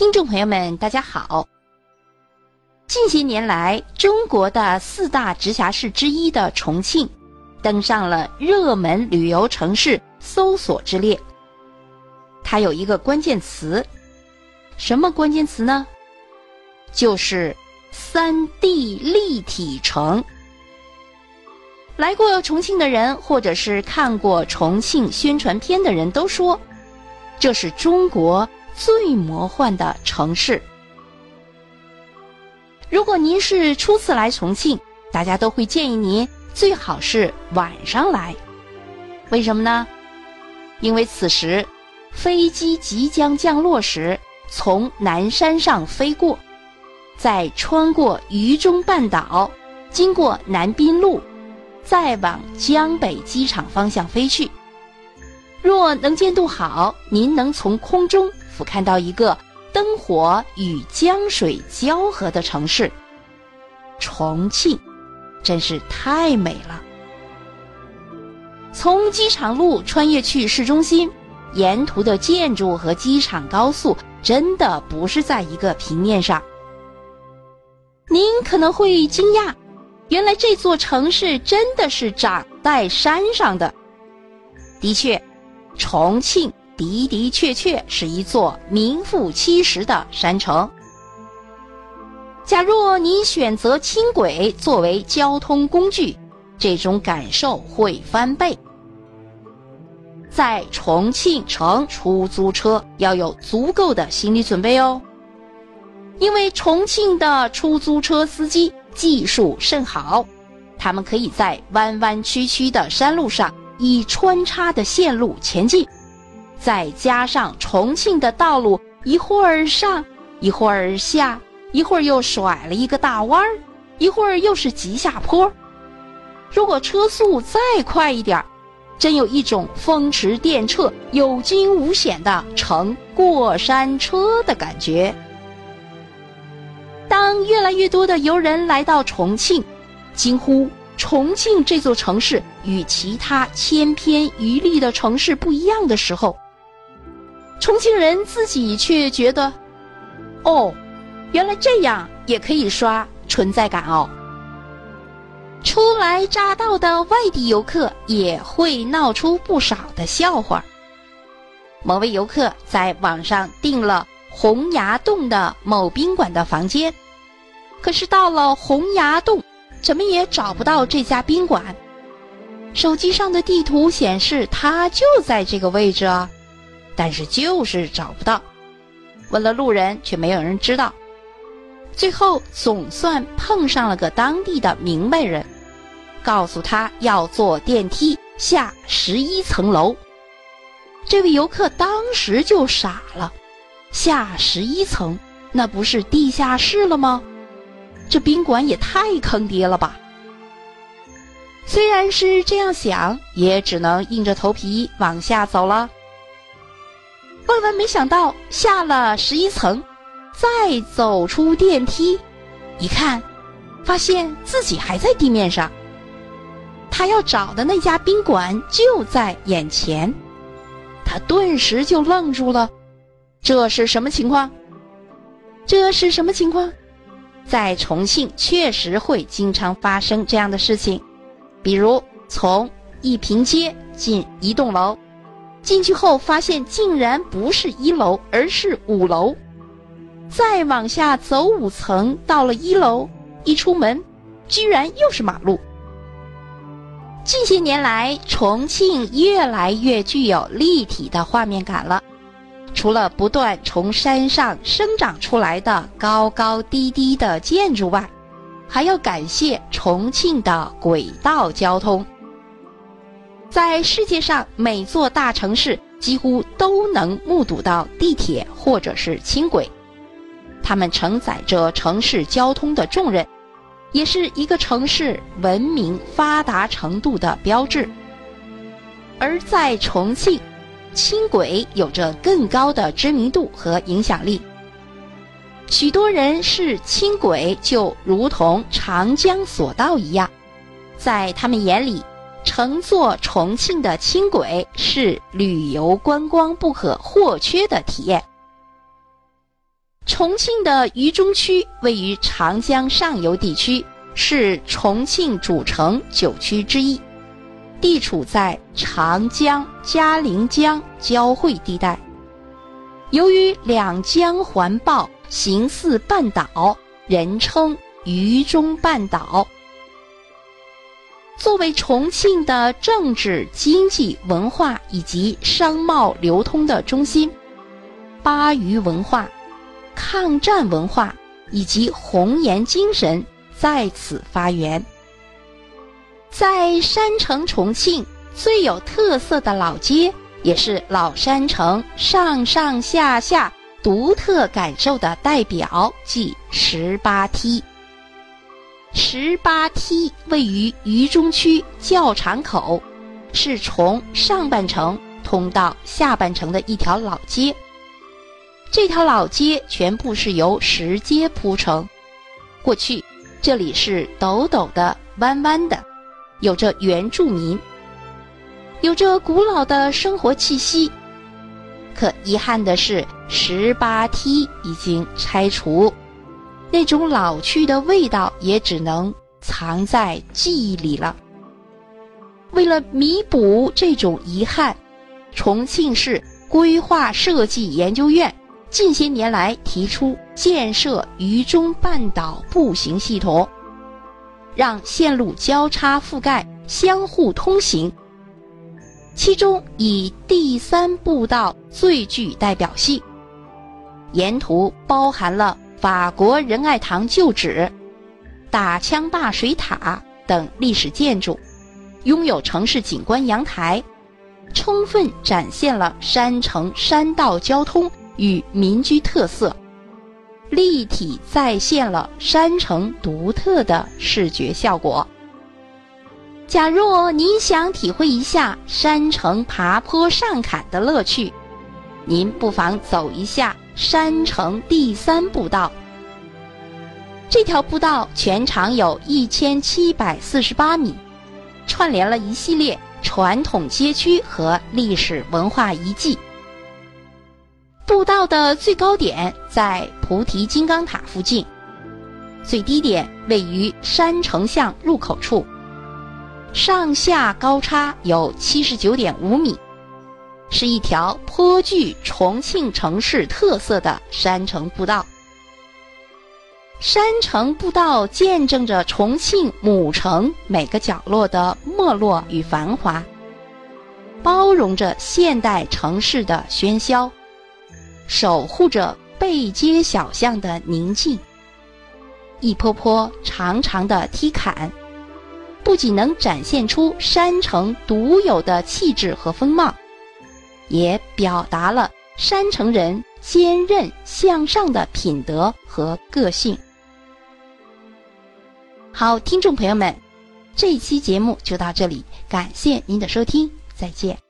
听众朋友们，大家好。近些年来，中国的四大直辖市之一的重庆，登上了热门旅游城市搜索之列。它有一个关键词，什么关键词呢？就是三 D 立体城。来过重庆的人，或者是看过重庆宣传片的人都说，这是中国最魔幻的城市。如果您是初次来重庆，大家都会建议您最好是晚上来。为什么呢？因为此时飞机即将降落时，从南山上飞过，再穿过渝中半岛，经过南滨路，再往江北机场方向飞去。若能见度好，您能从空中俯瞰到一个。灯火与江水交合的城市，重庆，真是太美了。从机场路穿越去市中心，沿途的建筑和机场高速真的不是在一个平面上。您可能会惊讶，原来这座城市真的是长在山上的。的确，重庆。的的确确是一座名副其实的山城。假若你选择轻轨作为交通工具，这种感受会翻倍。在重庆乘出租车要有足够的心理准备哦，因为重庆的出租车司机技术甚好，他们可以在弯弯曲曲的山路上以穿插的线路前进。再加上重庆的道路，一会儿上，一会儿下，一会儿又甩了一个大弯儿，一会儿又是急下坡。如果车速再快一点儿，真有一种风驰电掣、有惊无险的乘过山车的感觉。当越来越多的游人来到重庆，惊呼“重庆这座城市与其他千篇一律的城市不一样”的时候，重庆人自己却觉得，哦，原来这样也可以刷存在感哦。初来乍到的外地游客也会闹出不少的笑话。某位游客在网上订了洪崖洞的某宾馆的房间，可是到了洪崖洞，怎么也找不到这家宾馆。手机上的地图显示，它就在这个位置啊。但是就是找不到，问了路人却没有人知道。最后总算碰上了个当地的明白人，告诉他要坐电梯下十一层楼。这位游客当时就傻了，下十一层那不是地下室了吗？这宾馆也太坑爹了吧！虽然是这样想，也只能硬着头皮往下走了。万万没想到，下了十一层，再走出电梯，一看，发现自己还在地面上。他要找的那家宾馆就在眼前，他顿时就愣住了。这是什么情况？这是什么情况？在重庆确实会经常发生这样的事情，比如从一平街进一栋楼。进去后发现竟然不是一楼，而是五楼。再往下走五层，到了一楼，一出门，居然又是马路。近些年来，重庆越来越具有立体的画面感了。除了不断从山上生长出来的高高低低的建筑外，还要感谢重庆的轨道交通。在世界上每座大城市几乎都能目睹到地铁或者是轻轨，它们承载着城市交通的重任，也是一个城市文明发达程度的标志。而在重庆，轻轨有着更高的知名度和影响力，许多人视轻轨就如同长江索道一样，在他们眼里。乘坐重庆的轻轨是旅游观光不可或缺的体验。重庆的渝中区位于长江上游地区，是重庆主城九区之一，地处在长江、嘉陵江交汇地带。由于两江环抱，形似半岛，人称渝中半岛。作为重庆的政治、经济、文化以及商贸流通的中心，巴渝文化、抗战文化以及红岩精神在此发源。在山城重庆最有特色的老街，也是老山城上上下下独特感受的代表，即十八梯。十八梯位于渝中区教场口，是从上半城通到下半城的一条老街。这条老街全部是由石阶铺成，过去这里是陡陡的、弯弯的，有着原住民，有着古老的生活气息。可遗憾的是，十八梯已经拆除。那种老去的味道也只能藏在记忆里了。为了弥补这种遗憾，重庆市规划设计研究院近些年来提出建设渝中半岛步行系统，让线路交叉覆盖、相互通行。其中以第三步道最具代表性，沿途包含了。法国仁爱堂旧址、打枪坝水塔等历史建筑，拥有城市景观阳台，充分展现了山城山道交通与民居特色，立体再现了山城独特的视觉效果。假若您想体会一下山城爬坡上坎的乐趣，您不妨走一下。山城第三步道，这条步道全长有一千七百四十八米，串联了一系列传统街区和历史文化遗迹。步道的最高点在菩提金刚塔附近，最低点位于山城巷入口处，上下高差有七十九点五米。是一条颇具重庆城市特色的山城步道。山城步道见证着重庆母城每个角落的没落与繁华，包容着现代城市的喧嚣，守护着背街小巷的宁静。一坡坡长长的梯坎，不仅能展现出山城独有的气质和风貌。也表达了山城人坚韧向上的品德和个性。好，听众朋友们，这一期节目就到这里，感谢您的收听，再见。